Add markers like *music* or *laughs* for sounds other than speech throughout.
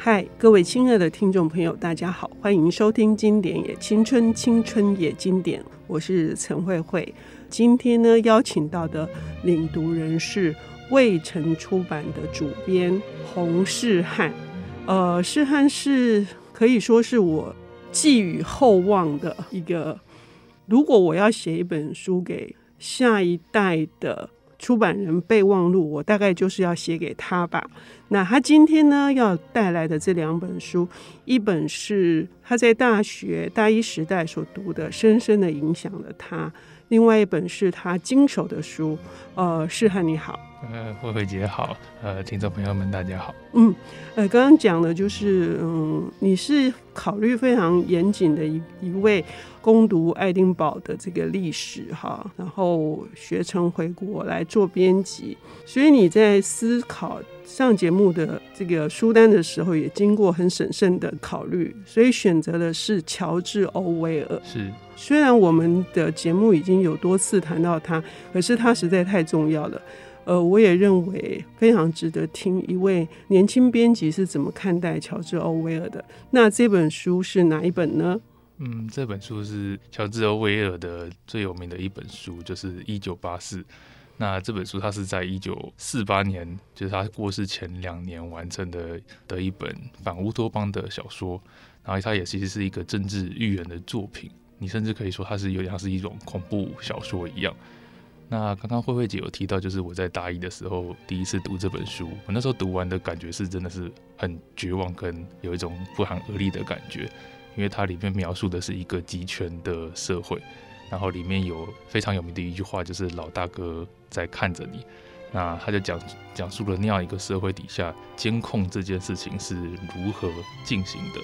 嗨，各位亲爱的听众朋友，大家好，欢迎收听《经典也青春，青春也经典》，我是陈慧慧。今天呢，邀请到的领读人是未城出版的主编洪世汉。呃，世汉是可以说是我寄予厚望的一个。如果我要写一本书给下一代的出版人备忘录，我大概就是要写给他吧。那他今天呢，要带来的这两本书，一本是他在大学大一时代所读的，深深的影响了他；另外一本是他经手的书。呃，是和你好。呃，慧慧姐好，呃，听众朋友们大家好。嗯，呃，刚刚讲的就是，嗯，你是考虑非常严谨的一一位攻读爱丁堡的这个历史哈，然后学成回国来做编辑，所以你在思考上节目的这个书单的时候，也经过很审慎的考虑，所以选择的是乔治·欧威尔。是，虽然我们的节目已经有多次谈到他，可是他实在太重要了。呃，我也认为非常值得听一位年轻编辑是怎么看待乔治·欧威尔的。那这本书是哪一本呢？嗯，这本书是乔治·欧威尔的最有名的一本书，就是《一九八四》。那这本书它是在一九四八年，就是他过世前两年完成的的一本反乌托邦的小说。然后它也其实是一个政治预言的作品，你甚至可以说它是有点像是一种恐怖小说一样。那刚刚慧慧姐有提到，就是我在大一的时候第一次读这本书，我那时候读完的感觉是真的是很绝望，跟有一种不寒而栗的感觉，因为它里面描述的是一个极权的社会，然后里面有非常有名的一句话，就是老大哥在看着你，那他就讲讲述了那样一个社会底下监控这件事情是如何进行的，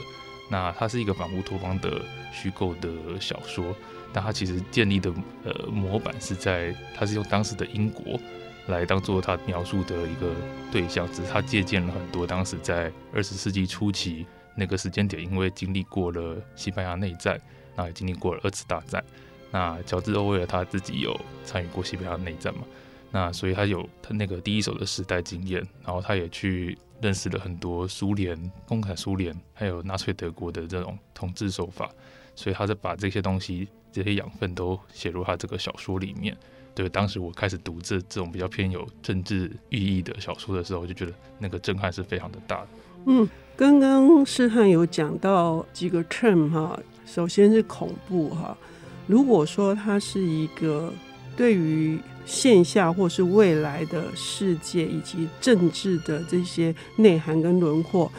那它是一个反乌托邦的虚构的小说。但他其实建立的呃模板是在，他是用当时的英国来当做他描述的一个对象，只是他借鉴了很多当时在二十世纪初期那个时间点，因为经历过了西班牙内战，那也经历过了二次大战。那乔治·欧威尔他自己有参与过西班牙内战嘛？那所以他有他那个第一手的时代经验，然后他也去认识了很多苏联、共产苏联还有纳粹德国的这种统治手法，所以他在把这些东西。这些养分都写入他这个小说里面。对，当时我开始读这这种比较偏有政治寓意的小说的时候，我就觉得那个震撼是非常的大的。嗯，刚刚世汉有讲到几个 term 哈，首先是恐怖哈。如果说它是一个对于线下或是未来的世界以及政治的这些内涵跟轮廓，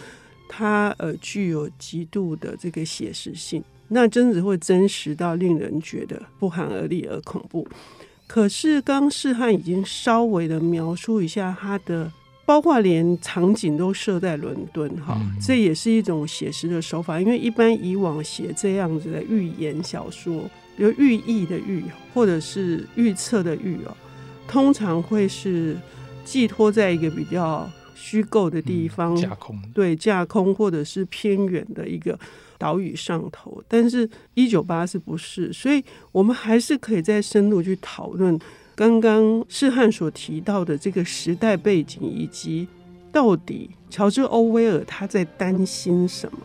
它呃具有极度的这个写实性。那真的会真实到令人觉得不寒而栗而恐怖。可是刚世汉已经稍微的描述一下他的，包括连场景都设在伦敦，哈，这也是一种写实的手法。因为一般以往写这样子的寓言小说，有寓意的寓，或者是预测的预哦，通常会是寄托在一个比较虚构的地方，架空，对，架空或者是偏远的一个。岛屿上头，但是一九八四不是，所以我们还是可以再深入去讨论刚刚世汉所提到的这个时代背景，以及到底乔治·欧威尔他在担心什么。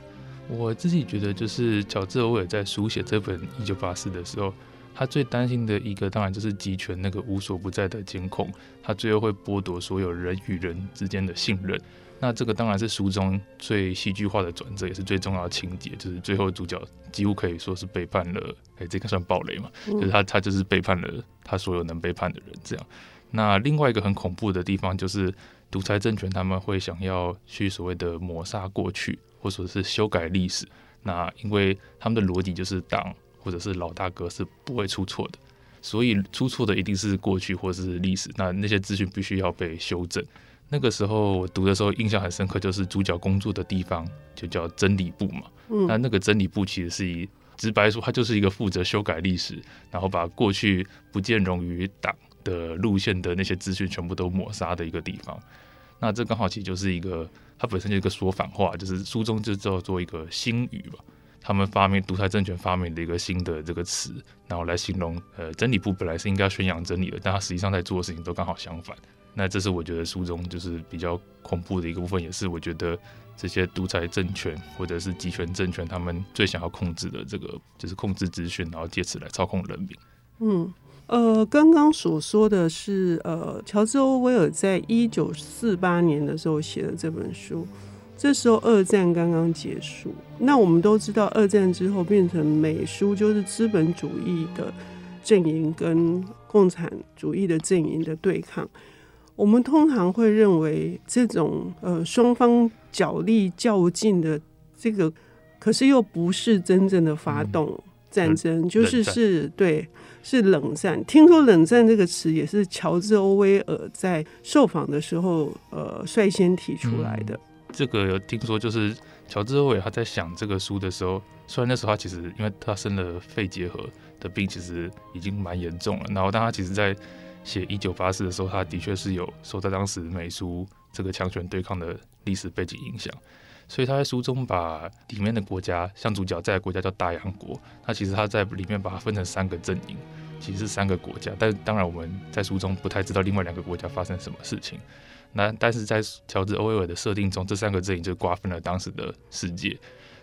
我自己觉得，就是乔治·欧威尔在书写这本《一九八四》的时候，他最担心的一个，当然就是集权那个无所不在的监控，他最后会剥夺所有人与人之间的信任。那这个当然是书中最戏剧化的转折，也是最重要的情节，就是最后主角几乎可以说是背叛了，哎，这个算暴雷嘛？就是他他就是背叛了他所有能背叛的人，这样。那另外一个很恐怖的地方就是独裁政权他们会想要去所谓的抹杀过去，或者是修改历史。那因为他们的逻辑就是党或者是老大哥是不会出错的，所以出错的一定是过去或者是历史。那那些资讯必须要被修正。那个时候我读的时候印象很深刻，就是主角工作的地方就叫真理部嘛。嗯，那那个真理部其实是以直白说，它就是一个负责修改历史，然后把过去不见容于党的路线的那些资讯全部都抹杀的一个地方。那这刚好其实就是一个，它本身就是一个说反话，就是书中就叫做一个新语吧。他们发明独裁政权发明的一个新的这个词，然后来形容呃真理部本来是应该宣扬真理的，但他实际上在做的事情都刚好相反。那这是我觉得书中就是比较恐怖的一个部分，也是我觉得这些独裁政权或者是集权政权他们最想要控制的这个，就是控制资讯，然后借此来操控人民。嗯，呃，刚刚所说的是，呃，乔治·欧威尔在一九四八年的时候写的这本书，这时候二战刚刚结束。那我们都知道，二战之后变成美苏就是资本主义的阵营跟共产主义的阵营的对抗。我们通常会认为，这种呃双方角力较劲的这个，可是又不是真正的发动战争，嗯、就是是对是冷战。听说“冷战”这个词也是乔治·欧威尔在受访的时候呃率先提出来的。嗯、这个有听说，就是乔治·欧伟他在想这个书的时候，虽然那时候他其实因为他生了肺结核的病，其实已经蛮严重了。然后，但他其实在写一九八四的时候，他的确是有受到当时美苏这个强权对抗的历史背景影响，所以他在书中把里面的国家，像主角在的国家叫大洋国，那其实他在里面把它分成三个阵营，其实是三个国家，但当然我们在书中不太知道另外两个国家发生什么事情。那但是在乔治·欧威尔的设定中，这三个阵营就瓜分了当时的世界。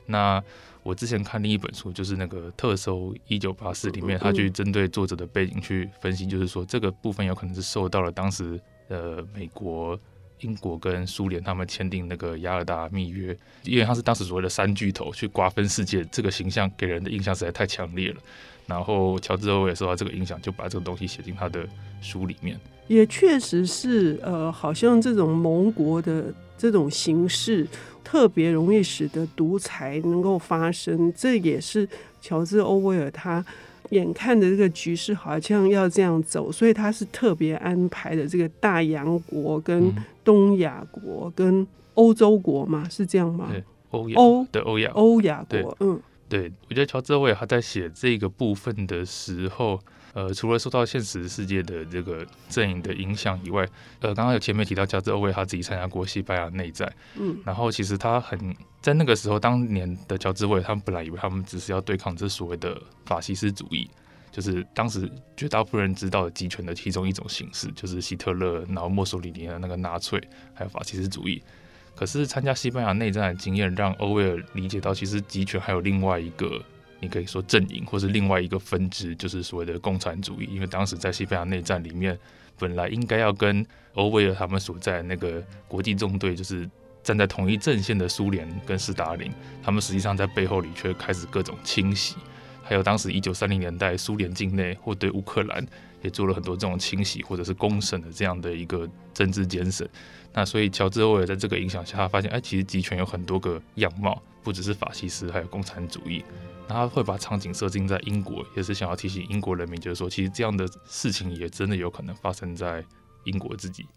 那我之前看另一本书，就是那个特搜一九八四里面，他去针对作者的背景去分析，就是说这个部分有可能是受到了当时呃美国、英国跟苏联他们签订那个雅尔达密约，因为他是当时所谓的三巨头去瓜分世界，这个形象给人的印象实在太强烈了。然后乔治·欧威尔受到这个影响，就把这个东西写进他的书里面。也确实是，呃，好像这种盟国的这种形式。特别容易使得独裁能够发生，这也是乔治·欧威尔他眼看着这个局势好像要这样走，所以他是特别安排的这个大洋国、跟东亚国、跟欧洲国嘛，是这样吗？欧欧的欧亚欧亚国，嗯，对，我觉得乔治·欧威尔他在写这个部分的时候。呃，除了受到现实世界的这个阵营的影响以外，呃，刚刚有前面提到乔治·欧威尔他自己参加过西班牙内战，嗯，然后其实他很在那个时候，当年的乔治·欧威尔他们本来以为他们只是要对抗这所谓的法西斯主义，就是当时绝大部分人知道的集权的其中一种形式，就是希特勒，然后墨索里尼的那个纳粹，还有法西斯主义。可是参加西班牙内战的经验让欧威尔理解到，其实集权还有另外一个。你可以说阵营，或是另外一个分支，就是所谓的共产主义。因为当时在西班牙内战里面，本来应该要跟欧威尔他们所在那个国际纵队，就是站在同一阵线的苏联跟斯大林，他们实际上在背后里却开始各种清洗。还有当时一九三零年代苏联境内或对乌克兰也做了很多这种清洗或者是公审的这样的一个政治监审。那所以乔治欧威尔在这个影响下，他发现哎，其实集权有很多个样貌，不只是法西斯，还有共产主义。他会把场景设定在英国，也是想要提醒英国人民，就是说，其实这样的事情也真的有可能发生在英国自己。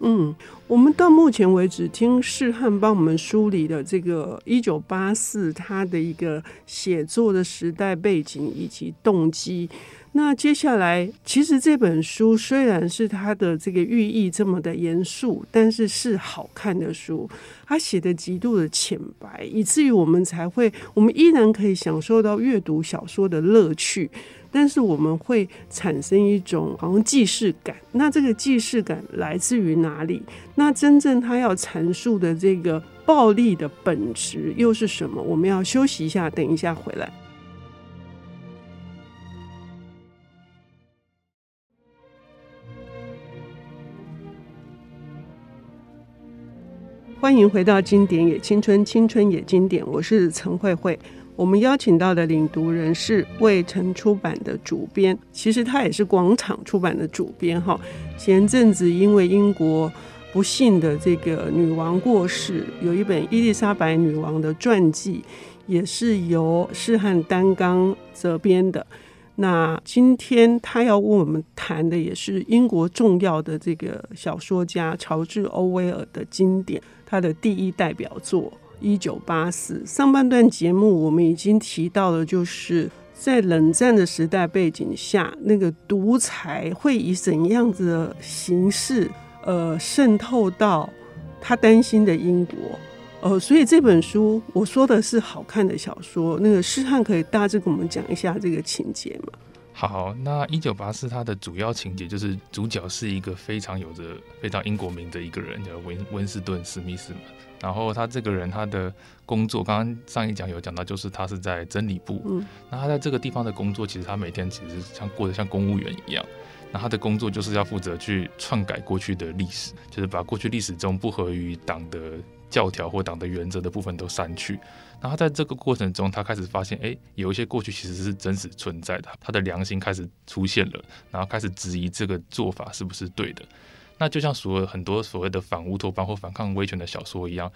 嗯，我们到目前为止听士翰帮我们梳理的这个一九八四，他的一个写作的时代背景以及动机。那接下来，其实这本书虽然是它的这个寓意这么的严肃，但是是好看的书。他写的极度的浅白，以至于我们才会，我们依然可以享受到阅读小说的乐趣。但是我们会产生一种好像既视感。那这个既视感来自于哪里？那真正他要阐述的这个暴力的本质又是什么？我们要休息一下，等一下回来。欢迎回到《经典也青春，青春也经典》，我是陈慧慧。我们邀请到的领读人是未城出版的主编，其实他也是广场出版的主编。哈，前阵子因为英国不幸的这个女王过世，有一本伊丽莎白女王的传记，也是由士翰担纲责编的。那今天他要为我们谈的，也是英国重要的这个小说家乔治·欧威尔的经典。他的第一代表作《一九八四》。上半段节目我们已经提到了，就是在冷战的时代背景下，那个独裁会以怎样子的形式，呃，渗透到他担心的英国。呃，所以这本书我说的是好看的小说。那个诗翰可以大致跟我们讲一下这个情节吗？好，那一九八四它的主要情节就是主角是一个非常有着非常英国名的一个人，叫温温斯顿史密斯嘛。然后他这个人他的工作，刚刚上一讲有讲到，就是他是在真理部。嗯，那他在这个地方的工作，其实他每天其实像过得像公务员一样。那他的工作就是要负责去篡改过去的历史，就是把过去历史中不合于党的教条或党的原则的部分都删去。然后在这个过程中，他开始发现，哎，有一些过去其实是真实存在的，他的良心开始出现了，然后开始质疑这个做法是不是对的。那就像所有很多所谓的反乌托邦或反抗威权的小说一样。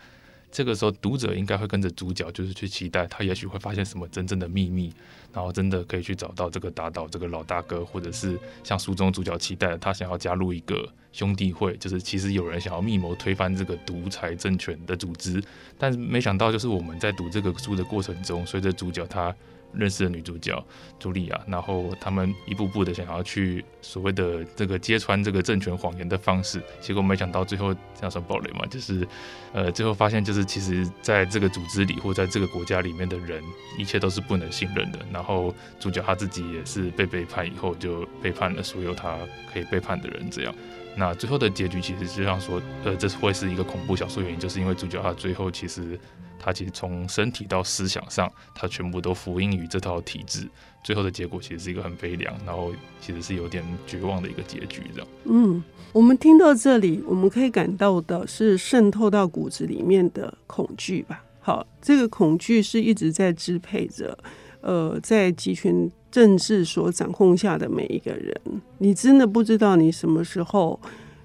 这个时候，读者应该会跟着主角，就是去期待他也许会发现什么真正的秘密，然后真的可以去找到这个打倒这个老大哥，或者是像书中主角期待，他想要加入一个兄弟会，就是其实有人想要密谋推翻这个独裁政权的组织，但是没想到，就是我们在读这个书的过程中，随着主角他。认识的女主角茱莉亚，然后他们一步步的想要去所谓的这个揭穿这个政权谎言的方式，结果没想到最后这样算暴雷嘛？就是呃，最后发现就是其实在这个组织里或在这个国家里面的人，一切都是不能信任的。然后主角他自己也是被背叛以后，就背叛了所有他可以背叛的人。这样，那最后的结局其实就像说，呃，这会是一个恐怖小说原因，就是因为主角他最后其实。他其实从身体到思想上，他全部都服膺于这套体制，最后的结果其实是一个很悲凉，然后其实是有点绝望的一个结局，这样。嗯，我们听到这里，我们可以感到的是渗透到骨子里面的恐惧吧？好，这个恐惧是一直在支配着，呃，在集权政治所掌控下的每一个人。你真的不知道你什么时候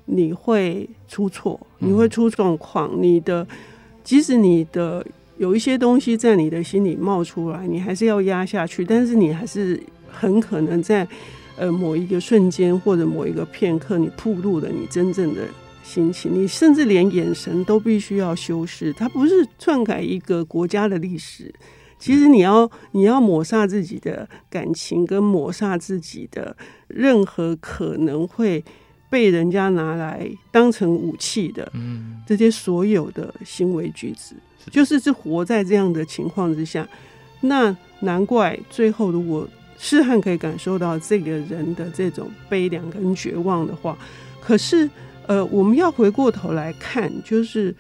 你会出错，你会出状况，嗯、你的。即使你的有一些东西在你的心里冒出来，你还是要压下去。但是你还是很可能在呃某一个瞬间或者某一个片刻，你暴露了你真正的心情。你甚至连眼神都必须要修饰。它不是篡改一个国家的历史，其实你要你要抹杀自己的感情，跟抹杀自己的任何可能会。被人家拿来当成武器的，这些所有的行为举止，就是是活在这样的情况之下，那难怪最后如果诗翰可以感受到这个人的这种悲凉跟绝望的话，可是呃，我们要回过头来看，就是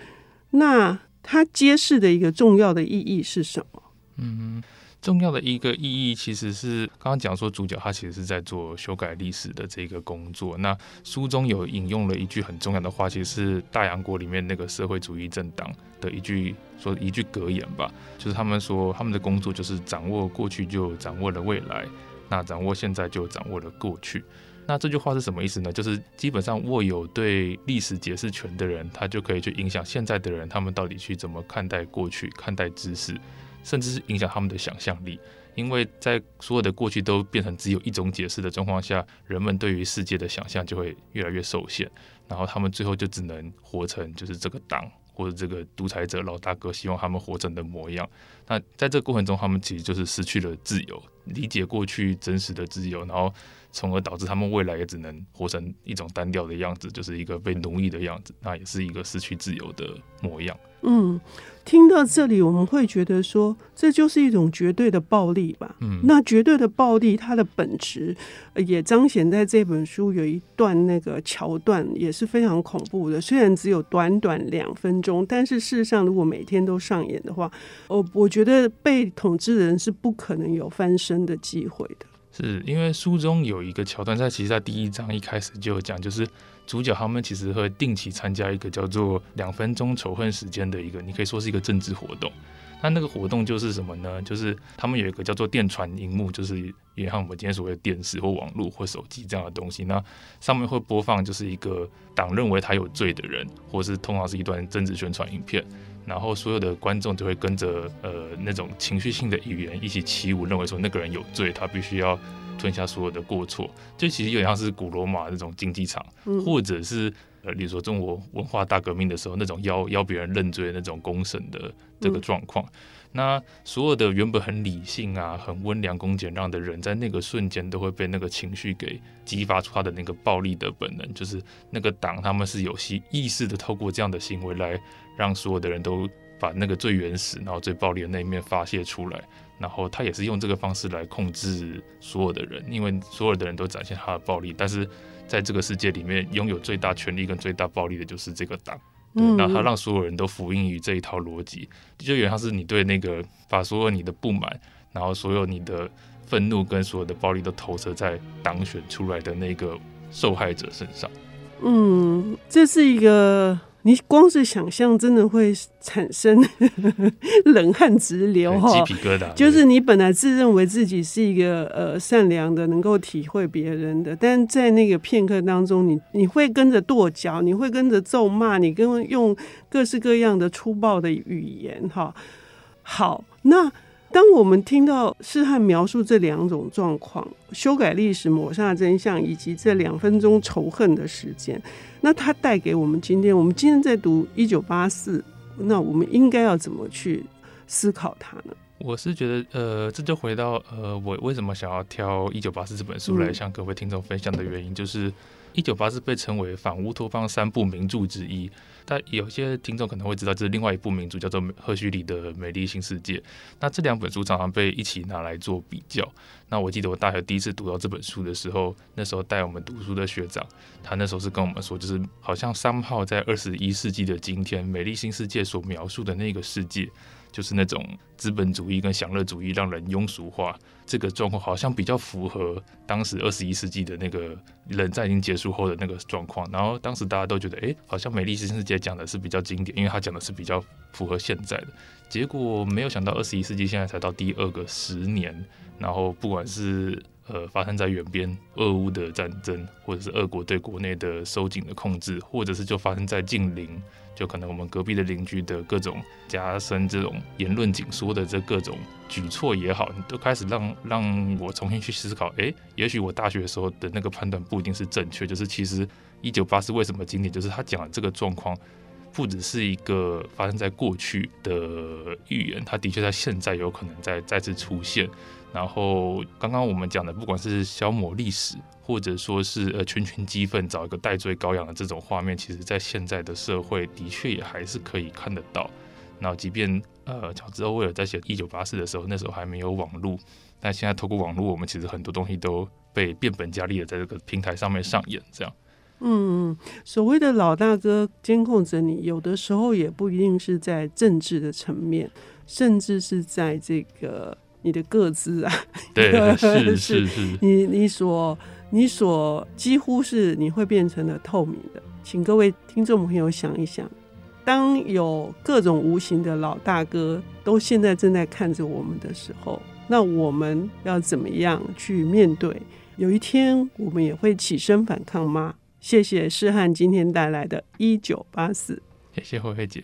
那他揭示的一个重要的意义是什么？嗯。重要的一个意义其实是刚刚讲说，主角他其实是在做修改历史的这个工作。那书中有引用了一句很重要的话，其实是大洋国里面那个社会主义政党的一句说一句格言吧，就是他们说他们的工作就是掌握过去就掌握了未来，那掌握现在就掌握了过去。那这句话是什么意思呢？就是基本上握有对历史解释权的人，他就可以去影响现在的人，他们到底去怎么看待过去，看待知识。甚至是影响他们的想象力，因为在所有的过去都变成只有一种解释的状况下，人们对于世界的想象就会越来越受限，然后他们最后就只能活成就是这个党或者这个独裁者老大哥希望他们活成的模样。那在这个过程中，他们其实就是失去了自由，理解过去真实的自由，然后从而导致他们未来也只能活成一种单调的样子，就是一个被奴役的样子，那也是一个失去自由的模样。嗯。听到这里，我们会觉得说，这就是一种绝对的暴力吧？嗯，那绝对的暴力，它的本质也彰显在这本书有一段那个桥段，也是非常恐怖的。虽然只有短短两分钟，但是事实上，如果每天都上演的话，我我觉得被统治的人是不可能有翻身的机会的。是因为书中有一个桥段，在其实，在第一章一开始就有讲，就是。主角他们其实会定期参加一个叫做“两分钟仇恨时间”的一个，你可以说是一个政治活动。那那个活动就是什么呢？就是他们有一个叫做电传荧幕，就是也像我们今天所谓的电视或网络或手机这样的东西。那上面会播放就是一个党认为他有罪的人，或是通常是一段政治宣传影片。然后所有的观众就会跟着呃那种情绪性的语言一起起舞，认为说那个人有罪，他必须要。吞下所有的过错，就其实有点像是古罗马那种竞技场，嗯、或者是呃，比如说中国文化大革命的时候那种要要别人认罪的那种公审的这个状况。嗯、那所有的原本很理性啊、很温良恭俭让的人，在那个瞬间都会被那个情绪给激发出他的那个暴力的本能，就是那个党他们是有意意识的透过这样的行为来让所有的人都把那个最原始然后最暴力的那一面发泄出来，然后他也是用这个方式来控制所有的人，因为所有的人都展现他的暴力，但是在这个世界里面拥有最大权力跟最大暴力的就是这个党。对，那他让所有人都服膺于这一套逻辑，就有点像是你对那个把所有你的不满，然后所有你的愤怒跟所有的暴力都投射在当选出来的那个受害者身上。嗯，这是一个。你光是想象，真的会产生 *laughs* 冷汗直流哈，鸡皮疙瘩。就是你本来自认为自己是一个呃善良的，能够体会别人的，但在那个片刻当中，你你会跟着跺脚，你会跟着咒骂，你跟用各式各样的粗暴的语言哈。好，那。当我们听到诗翰描述这两种状况，修改历史、抹杀真相，以及这两分钟仇恨的时间，那它带给我们今天，我们今天在读一九八四，那我们应该要怎么去思考它呢？我是觉得，呃，这就回到呃，我为什么想要挑一九八四这本书来向各位听众分享的原因，嗯、就是一九八四被称为反乌托邦三部名著之一。但有些听众可能会知道，这是另外一部名著，叫做赫胥黎的《美丽新世界》。那这两本书常常被一起拿来做比较。那我记得我大学第一次读到这本书的时候，那时候带我们读书的学长，他那时候是跟我们说，就是好像三号在二十一世纪的今天，《美丽新世界》所描述的那个世界。就是那种资本主义跟享乐主义让人庸俗化，这个状况好像比较符合当时二十一世纪的那个冷战已经结束后的那个状况。然后当时大家都觉得，哎，好像《美丽新世界》讲的是比较经典，因为他讲的是比较符合现在的。结果没有想到，二十一世纪现在才到第二个十年，然后不管是呃发生在远边俄乌的战争，或者是俄国对国内的收紧的控制，或者是就发生在近邻。就可能我们隔壁的邻居的各种加深这种言论紧缩的这各种举措也好，你都开始让让我重新去思考，哎，也许我大学的时候的那个判断不一定是正确。就是其实一九八四为什么经典，就是他讲的这个状况，不只是一个发生在过去的预言，它的确在现在有可能再再次出现。然后刚刚我们讲的，不管是消磨历史，或者说是呃群群激愤找一个代罪羔羊的这种画面，其实在现在的社会的确也还是可以看得到。那即便呃乔治欧威尔在写《一九八四》的时候，那时候还没有网络，但现在透过网络，我们其实很多东西都被变本加厉的在这个平台上面上演。这样，嗯，所谓的老大哥监控着你，有的时候也不一定是在政治的层面，甚至是在这个。你的个子啊 *laughs* *laughs* 对，是是是，你你所你所几乎是你会变成了透明的，请各位听众朋友想一想，当有各种无形的老大哥都现在正在看着我们的时候，那我们要怎么样去面对？有一天我们也会起身反抗吗？谢谢诗翰今天带来的《一九八四》，谢谢慧慧姐。